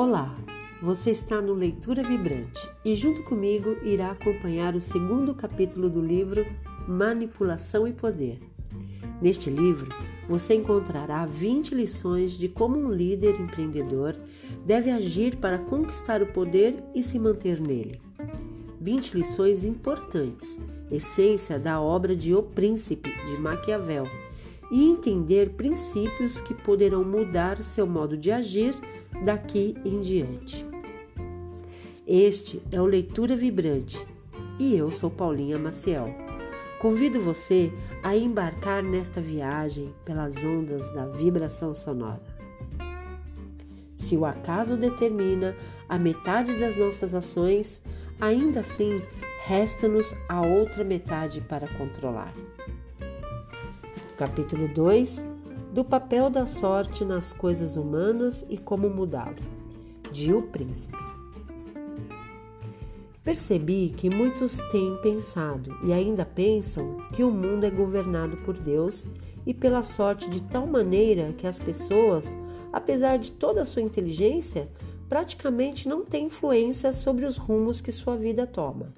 Olá, você está no Leitura Vibrante e junto comigo irá acompanhar o segundo capítulo do livro Manipulação e Poder. Neste livro, você encontrará 20 lições de como um líder empreendedor deve agir para conquistar o poder e se manter nele. 20 lições importantes, essência da obra de O Príncipe de Maquiavel, e entender princípios que poderão mudar seu modo de agir daqui em diante. Este é o Leitura Vibrante e eu sou Paulinha Maciel. Convido você a embarcar nesta viagem pelas ondas da vibração sonora. Se o acaso determina a metade das nossas ações, ainda assim resta-nos a outra metade para controlar. Capítulo 2 Do papel da sorte nas coisas humanas e como mudá-lo. De O Príncipe. Percebi que muitos têm pensado e ainda pensam que o mundo é governado por Deus e pela sorte de tal maneira que as pessoas, apesar de toda a sua inteligência, praticamente não têm influência sobre os rumos que sua vida toma.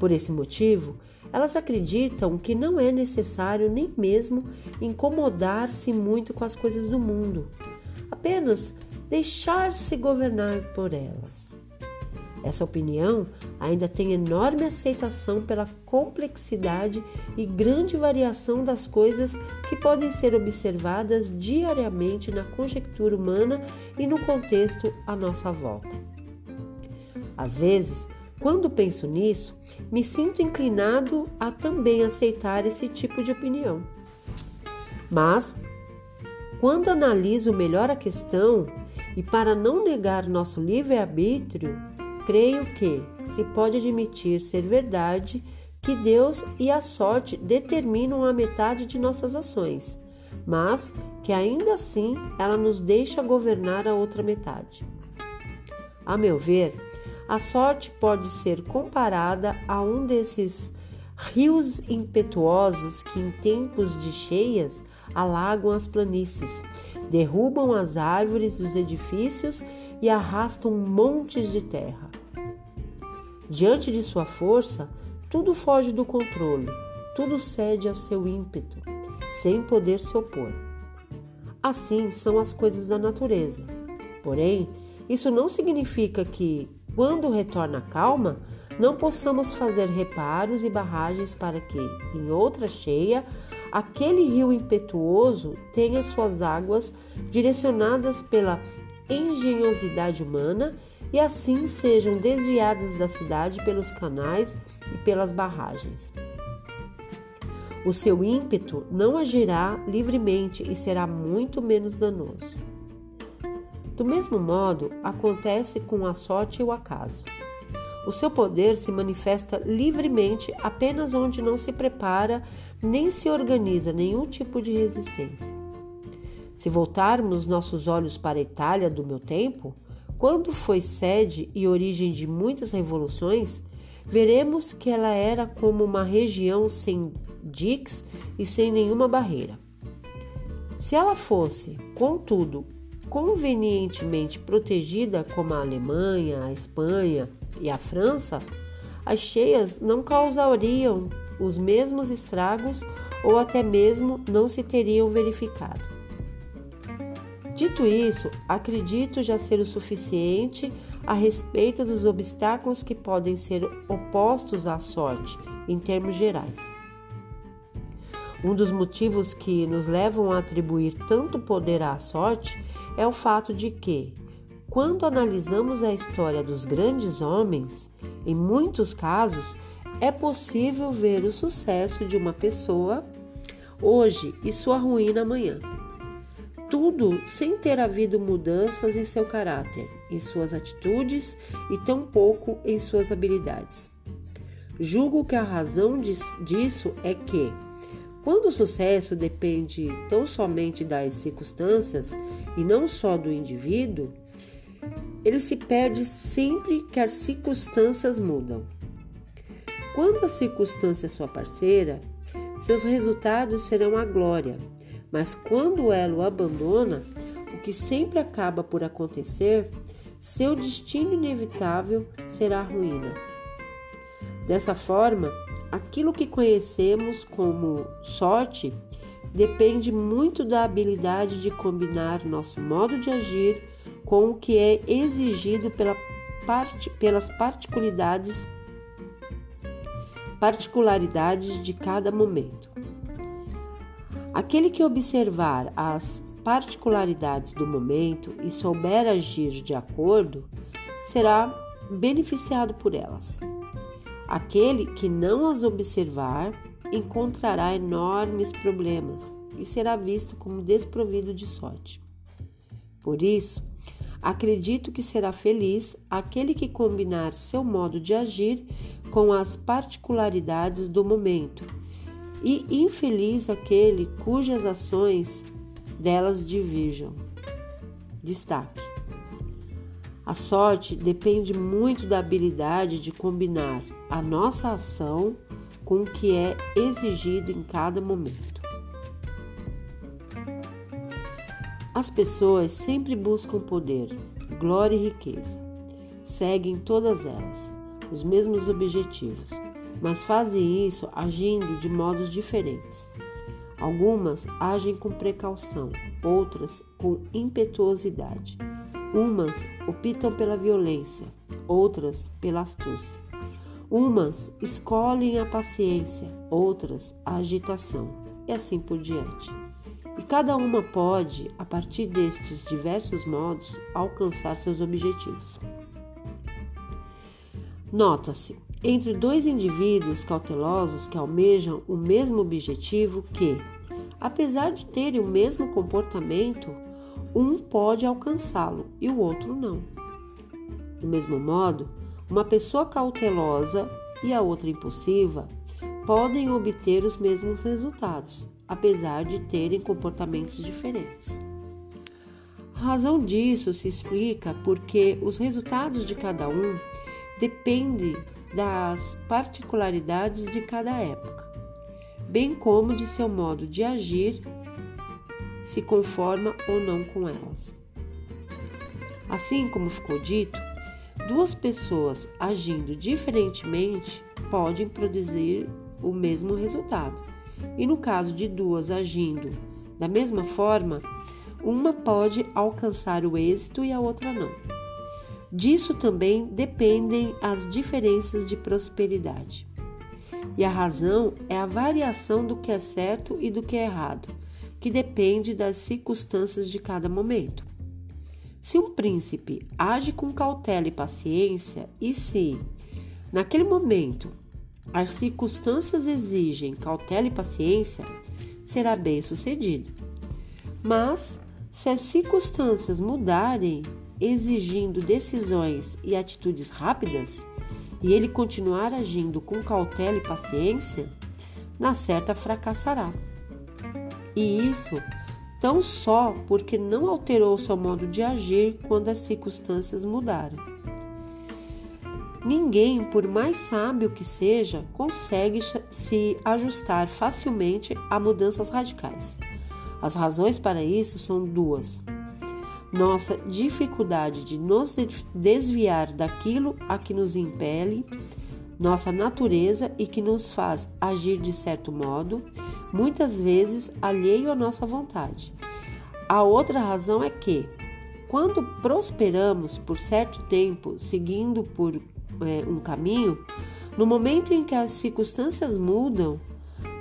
Por esse motivo, elas acreditam que não é necessário nem mesmo incomodar-se muito com as coisas do mundo, apenas deixar-se governar por elas. Essa opinião ainda tem enorme aceitação pela complexidade e grande variação das coisas que podem ser observadas diariamente na conjectura humana e no contexto à nossa volta. Às vezes, quando penso nisso, me sinto inclinado a também aceitar esse tipo de opinião. Mas, quando analiso melhor a questão e para não negar nosso livre-arbítrio, creio que se pode admitir ser verdade que Deus e a sorte determinam a metade de nossas ações, mas que ainda assim ela nos deixa governar a outra metade. A meu ver, a sorte pode ser comparada a um desses rios impetuosos que em tempos de cheias alagam as planícies, derrubam as árvores dos edifícios e arrastam montes de terra. Diante de sua força, tudo foge do controle, tudo cede ao seu ímpeto, sem poder se opor. Assim são as coisas da natureza. Porém, isso não significa que, quando retorna a calma, não possamos fazer reparos e barragens para que, em outra cheia, aquele rio impetuoso tenha suas águas direcionadas pela engenhosidade humana e assim sejam desviadas da cidade pelos canais e pelas barragens. O seu ímpeto não agirá livremente e será muito menos danoso. Do mesmo modo, acontece com a sorte e o acaso. O seu poder se manifesta livremente apenas onde não se prepara nem se organiza nenhum tipo de resistência. Se voltarmos nossos olhos para a Itália do meu tempo, quando foi sede e origem de muitas revoluções, veremos que ela era como uma região sem diques e sem nenhuma barreira. Se ela fosse, contudo, convenientemente protegida como a Alemanha, a Espanha e a França, as cheias não causariam os mesmos estragos ou até mesmo não se teriam verificado. Dito isso, acredito já ser o suficiente a respeito dos obstáculos que podem ser opostos à sorte, em termos gerais. Um dos motivos que nos levam a atribuir tanto poder à sorte é o fato de que, quando analisamos a história dos grandes homens, em muitos casos é possível ver o sucesso de uma pessoa hoje e sua ruína amanhã tudo sem ter havido mudanças em seu caráter, em suas atitudes e tampouco em suas habilidades. Julgo que a razão disso é que, quando o sucesso depende tão somente das circunstâncias e não só do indivíduo, ele se perde sempre que as circunstâncias mudam. Quando a circunstância é sua parceira, seus resultados serão a glória mas quando ela o abandona, o que sempre acaba por acontecer, seu destino inevitável será a ruína. Dessa forma, aquilo que conhecemos como sorte depende muito da habilidade de combinar nosso modo de agir com o que é exigido pela parte, pelas particularidades, particularidades de cada momento. Aquele que observar as particularidades do momento e souber agir de acordo, será beneficiado por elas. Aquele que não as observar encontrará enormes problemas e será visto como desprovido de sorte. Por isso, acredito que será feliz aquele que combinar seu modo de agir com as particularidades do momento, e infeliz aquele cujas ações delas divirjam. Destaque: A sorte depende muito da habilidade de combinar a nossa ação com o que é exigido em cada momento. As pessoas sempre buscam poder, glória e riqueza. Seguem todas elas os mesmos objetivos, mas fazem isso agindo de modos diferentes. Algumas agem com precaução, outras com impetuosidade. Umas optam pela violência, outras pela astúcia. Umas escolhem a paciência, outras a agitação, e assim por diante. E cada uma pode, a partir destes diversos modos, alcançar seus objetivos. Nota-se entre dois indivíduos cautelosos que almejam o mesmo objetivo que, apesar de terem o mesmo comportamento, um pode alcançá-lo e o outro não. Do mesmo modo, uma pessoa cautelosa e a outra impulsiva podem obter os mesmos resultados, apesar de terem comportamentos diferentes. A razão disso se explica porque os resultados de cada um dependem das particularidades de cada época, bem como de seu modo de agir, se conforma ou não com elas. Assim como ficou dito, duas pessoas agindo diferentemente podem produzir o mesmo resultado. E no caso de duas agindo da mesma forma, uma pode alcançar o êxito e a outra não. Disso também dependem as diferenças de prosperidade. E a razão é a variação do que é certo e do que é errado, que depende das circunstâncias de cada momento. Se um príncipe age com cautela e paciência, e se, naquele momento, as circunstâncias exigem cautela e paciência, será bem sucedido. Mas, se as circunstâncias mudarem exigindo decisões e atitudes rápidas, e ele continuar agindo com cautela e paciência, na certa fracassará. E isso tão só porque não alterou seu modo de agir quando as circunstâncias mudaram. Ninguém, por mais sábio que seja, consegue se ajustar facilmente a mudanças radicais. As razões para isso são duas nossa dificuldade de nos desviar daquilo a que nos impele, nossa natureza e que nos faz agir de certo modo, muitas vezes alheio à nossa vontade. A outra razão é que, quando prosperamos por certo tempo seguindo por é, um caminho, no momento em que as circunstâncias mudam,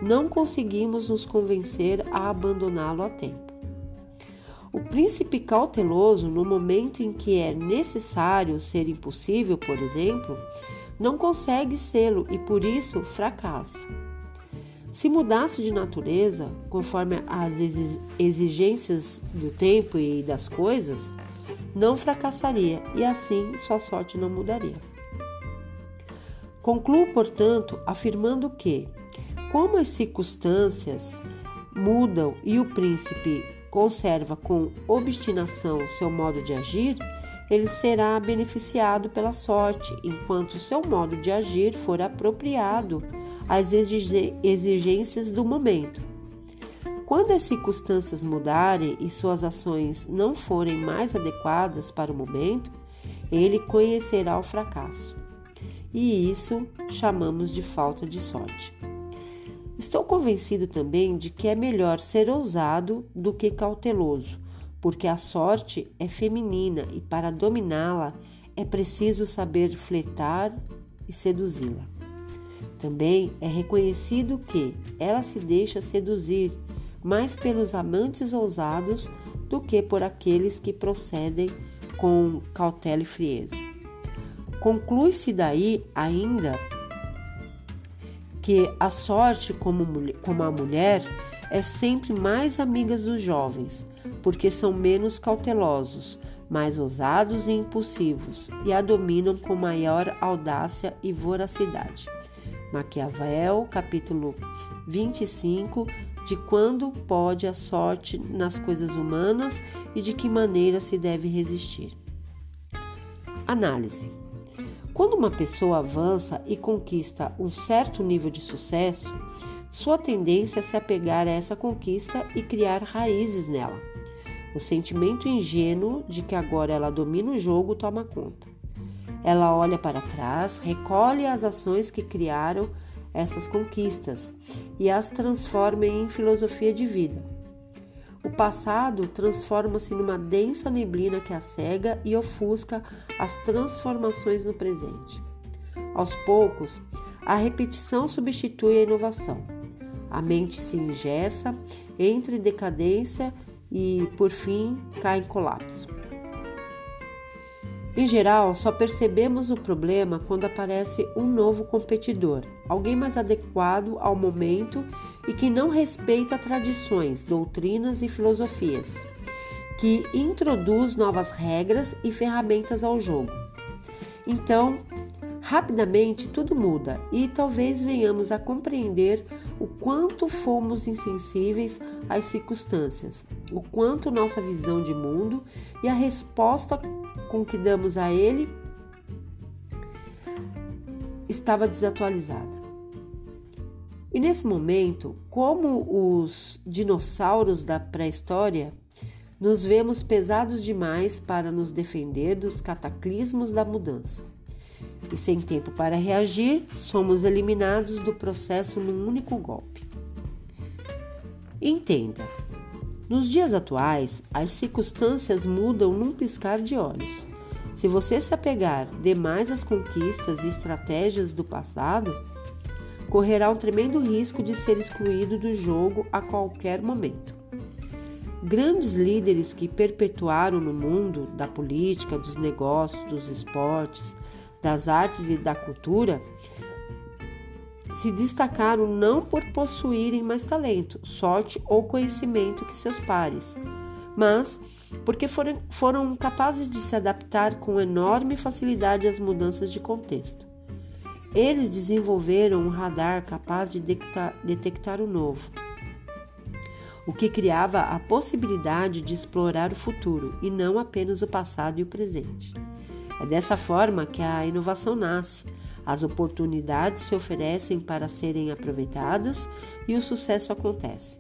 não conseguimos nos convencer a abandoná-lo a tempo. O príncipe cauteloso, no momento em que é necessário ser impossível, por exemplo, não consegue sê-lo e por isso fracassa. Se mudasse de natureza, conforme as exigências do tempo e das coisas, não fracassaria e assim sua sorte não mudaria. Concluo, portanto, afirmando que, como as circunstâncias mudam e o príncipe conserva com obstinação seu modo de agir, ele será beneficiado pela sorte, enquanto seu modo de agir for apropriado às exigências do momento. Quando as circunstâncias mudarem e suas ações não forem mais adequadas para o momento, ele conhecerá o fracasso. E isso chamamos de falta de sorte. Estou convencido também de que é melhor ser ousado do que cauteloso, porque a sorte é feminina e para dominá-la é preciso saber fletar e seduzi-la. Também é reconhecido que ela se deixa seduzir mais pelos amantes ousados do que por aqueles que procedem com cautela e frieza. Conclui-se daí ainda que a sorte, como, como a mulher, é sempre mais amiga dos jovens, porque são menos cautelosos, mais ousados e impulsivos e a dominam com maior audácia e voracidade. Maquiavel, capítulo 25, de quando pode a sorte nas coisas humanas e de que maneira se deve resistir. Análise. Quando uma pessoa avança e conquista um certo nível de sucesso, sua tendência é se apegar a essa conquista e criar raízes nela. O sentimento ingênuo de que agora ela domina o jogo toma conta. Ela olha para trás, recolhe as ações que criaram essas conquistas e as transforma em filosofia de vida. O passado transforma-se numa densa neblina que a cega e ofusca as transformações no presente. Aos poucos, a repetição substitui a inovação. A mente se engessa, entra em decadência e, por fim, cai em colapso. Em geral, só percebemos o problema quando aparece um novo competidor, alguém mais adequado ao momento e que não respeita tradições, doutrinas e filosofias, que introduz novas regras e ferramentas ao jogo. Então, rapidamente tudo muda e talvez venhamos a compreender o quanto fomos insensíveis às circunstâncias, o quanto nossa visão de mundo e a resposta com que damos a ele estava desatualizada. E nesse momento, como os dinossauros da pré-história, nos vemos pesados demais para nos defender dos cataclismos da mudança e sem tempo para reagir, somos eliminados do processo num único golpe. Entenda: nos dias atuais, as circunstâncias mudam num piscar de olhos. Se você se apegar demais às conquistas e estratégias do passado, correrá um tremendo risco de ser excluído do jogo a qualquer momento. Grandes líderes que perpetuaram no mundo da política, dos negócios, dos esportes, das artes e da cultura se destacaram não por possuírem mais talento, sorte ou conhecimento que seus pares, mas porque foram, foram capazes de se adaptar com enorme facilidade às mudanças de contexto. Eles desenvolveram um radar capaz de detectar, detectar o novo, o que criava a possibilidade de explorar o futuro e não apenas o passado e o presente. É dessa forma que a inovação nasce. As oportunidades se oferecem para serem aproveitadas e o sucesso acontece.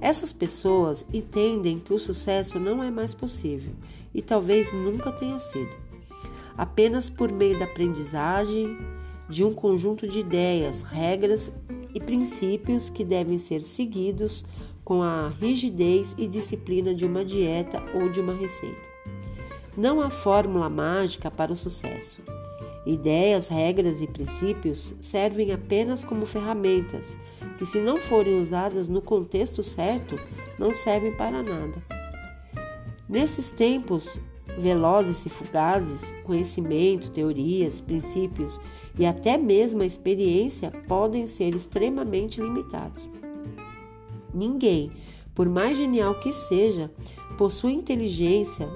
Essas pessoas entendem que o sucesso não é mais possível e talvez nunca tenha sido. Apenas por meio da aprendizagem de um conjunto de ideias, regras e princípios que devem ser seguidos com a rigidez e disciplina de uma dieta ou de uma receita. Não há fórmula mágica para o sucesso. Ideias, regras e princípios servem apenas como ferramentas que, se não forem usadas no contexto certo, não servem para nada. Nesses tempos velozes e fugazes, conhecimento, teorias, princípios e até mesmo a experiência podem ser extremamente limitados. Ninguém, por mais genial que seja, possui inteligência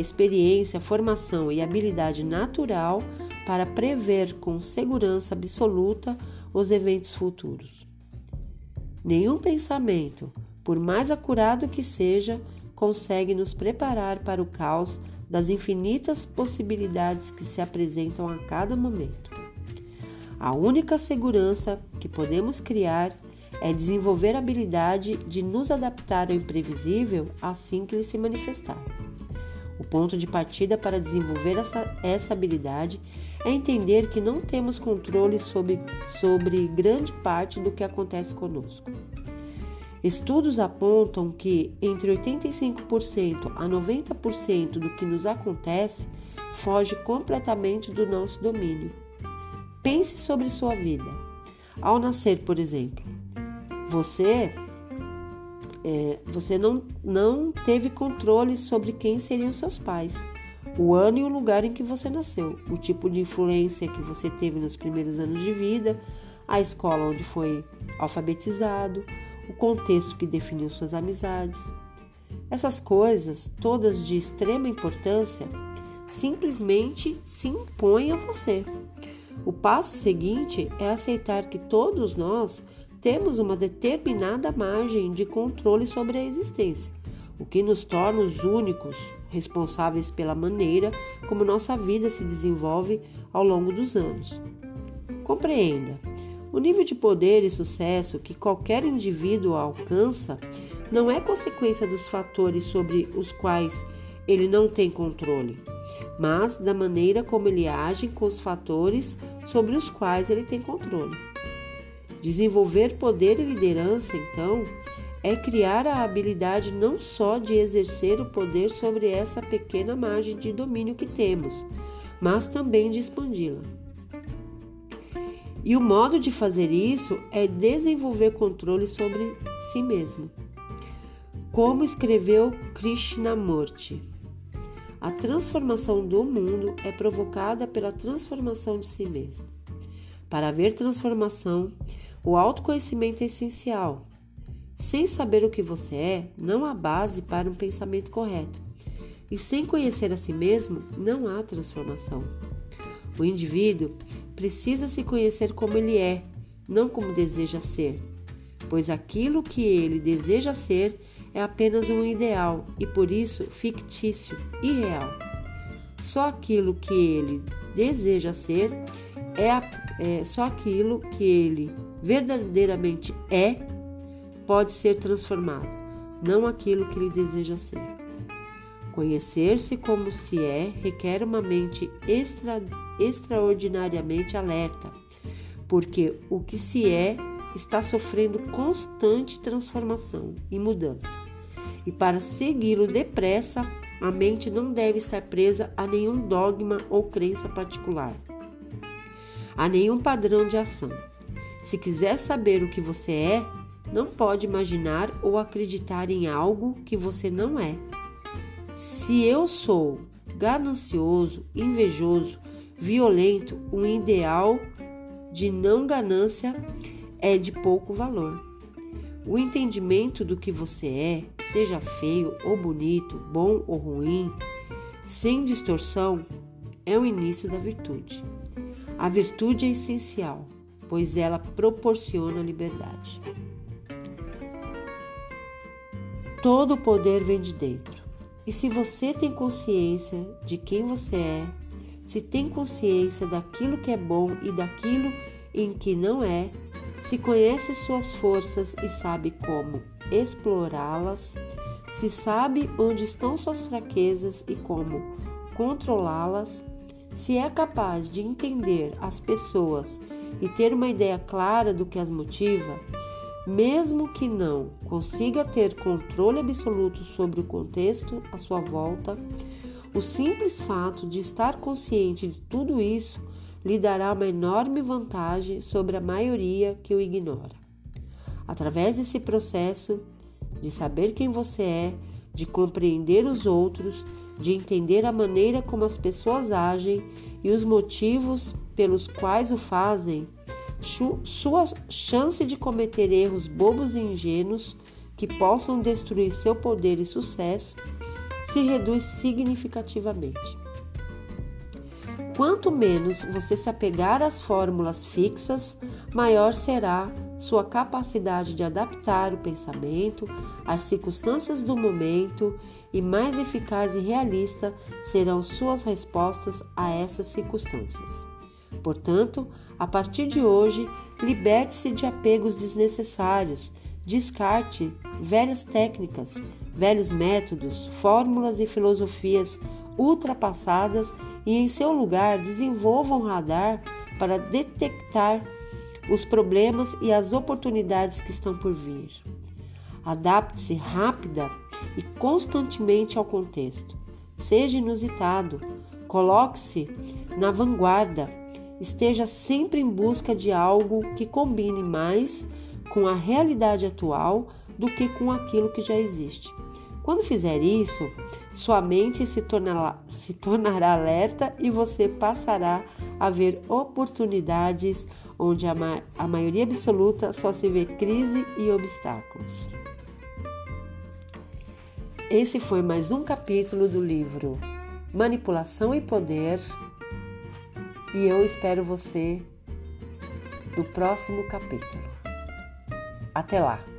experiência, formação e habilidade natural para prever com segurança absoluta os eventos futuros. Nenhum pensamento, por mais acurado que seja, consegue nos preparar para o caos das infinitas possibilidades que se apresentam a cada momento. A única segurança que podemos criar é desenvolver a habilidade de nos adaptar ao imprevisível assim que ele se manifestar. Ponto de partida para desenvolver essa, essa habilidade é entender que não temos controle sobre, sobre grande parte do que acontece conosco. Estudos apontam que entre 85% a 90% do que nos acontece foge completamente do nosso domínio. Pense sobre sua vida. Ao nascer, por exemplo, você é, você não, não teve controle sobre quem seriam seus pais, o ano e o lugar em que você nasceu, o tipo de influência que você teve nos primeiros anos de vida, a escola onde foi alfabetizado, o contexto que definiu suas amizades. Essas coisas, todas de extrema importância, simplesmente se impõem a você. O passo seguinte é aceitar que todos nós temos uma determinada margem de controle sobre a existência, o que nos torna os únicos responsáveis pela maneira como nossa vida se desenvolve ao longo dos anos. Compreenda, o nível de poder e sucesso que qualquer indivíduo alcança não é consequência dos fatores sobre os quais ele não tem controle, mas da maneira como ele age com os fatores sobre os quais ele tem controle. Desenvolver poder e liderança, então, é criar a habilidade não só de exercer o poder sobre essa pequena margem de domínio que temos, mas também de expandi-la. E o modo de fazer isso é desenvolver controle sobre si mesmo. Como escreveu Krishnamurti, a transformação do mundo é provocada pela transformação de si mesmo. Para haver transformação, o autoconhecimento é essencial. Sem saber o que você é, não há base para um pensamento correto. E sem conhecer a si mesmo, não há transformação. O indivíduo precisa se conhecer como ele é, não como deseja ser, pois aquilo que ele deseja ser é apenas um ideal e por isso fictício, irreal. Só aquilo que ele deseja ser é, é só aquilo que ele verdadeiramente é, pode ser transformado, não aquilo que ele deseja ser. Conhecer-se como se é requer uma mente extra, extraordinariamente alerta, porque o que se é está sofrendo constante transformação e mudança. E para segui-lo depressa, a mente não deve estar presa a nenhum dogma ou crença particular, a nenhum padrão de ação. Se quiser saber o que você é, não pode imaginar ou acreditar em algo que você não é. Se eu sou ganancioso, invejoso, violento, um ideal de não ganância é de pouco valor. O entendimento do que você é, seja feio ou bonito, bom ou ruim, sem distorção, é o início da virtude. A virtude é essencial pois ela proporciona liberdade. Todo o poder vem de dentro. E se você tem consciência de quem você é, se tem consciência daquilo que é bom e daquilo em que não é, se conhece suas forças e sabe como explorá-las, se sabe onde estão suas fraquezas e como controlá-las, se é capaz de entender as pessoas e ter uma ideia clara do que as motiva, mesmo que não consiga ter controle absoluto sobre o contexto à sua volta, o simples fato de estar consciente de tudo isso lhe dará uma enorme vantagem sobre a maioria que o ignora. Através desse processo de saber quem você é, de compreender os outros, de entender a maneira como as pessoas agem e os motivos pelos quais o fazem, sua chance de cometer erros bobos e ingênuos que possam destruir seu poder e sucesso se reduz significativamente. Quanto menos você se apegar às fórmulas fixas, maior será sua capacidade de adaptar o pensamento às circunstâncias do momento e mais eficaz e realista serão suas respostas a essas circunstâncias. Portanto, a partir de hoje, Liberte-se de apegos desnecessários, descarte velhas técnicas, velhos métodos, fórmulas e filosofias ultrapassadas e, em seu lugar, desenvolva um radar para detectar os problemas e as oportunidades que estão por vir. Adapte-se rápida e constantemente ao contexto. Seja inusitado, coloque-se na vanguarda, esteja sempre em busca de algo que combine mais com a realidade atual do que com aquilo que já existe. Quando fizer isso, sua mente se tornará, se tornará alerta e você passará a ver oportunidades onde a, ma a maioria absoluta só se vê crise e obstáculos. Esse foi mais um capítulo do livro Manipulação e Poder e eu espero você no próximo capítulo. Até lá!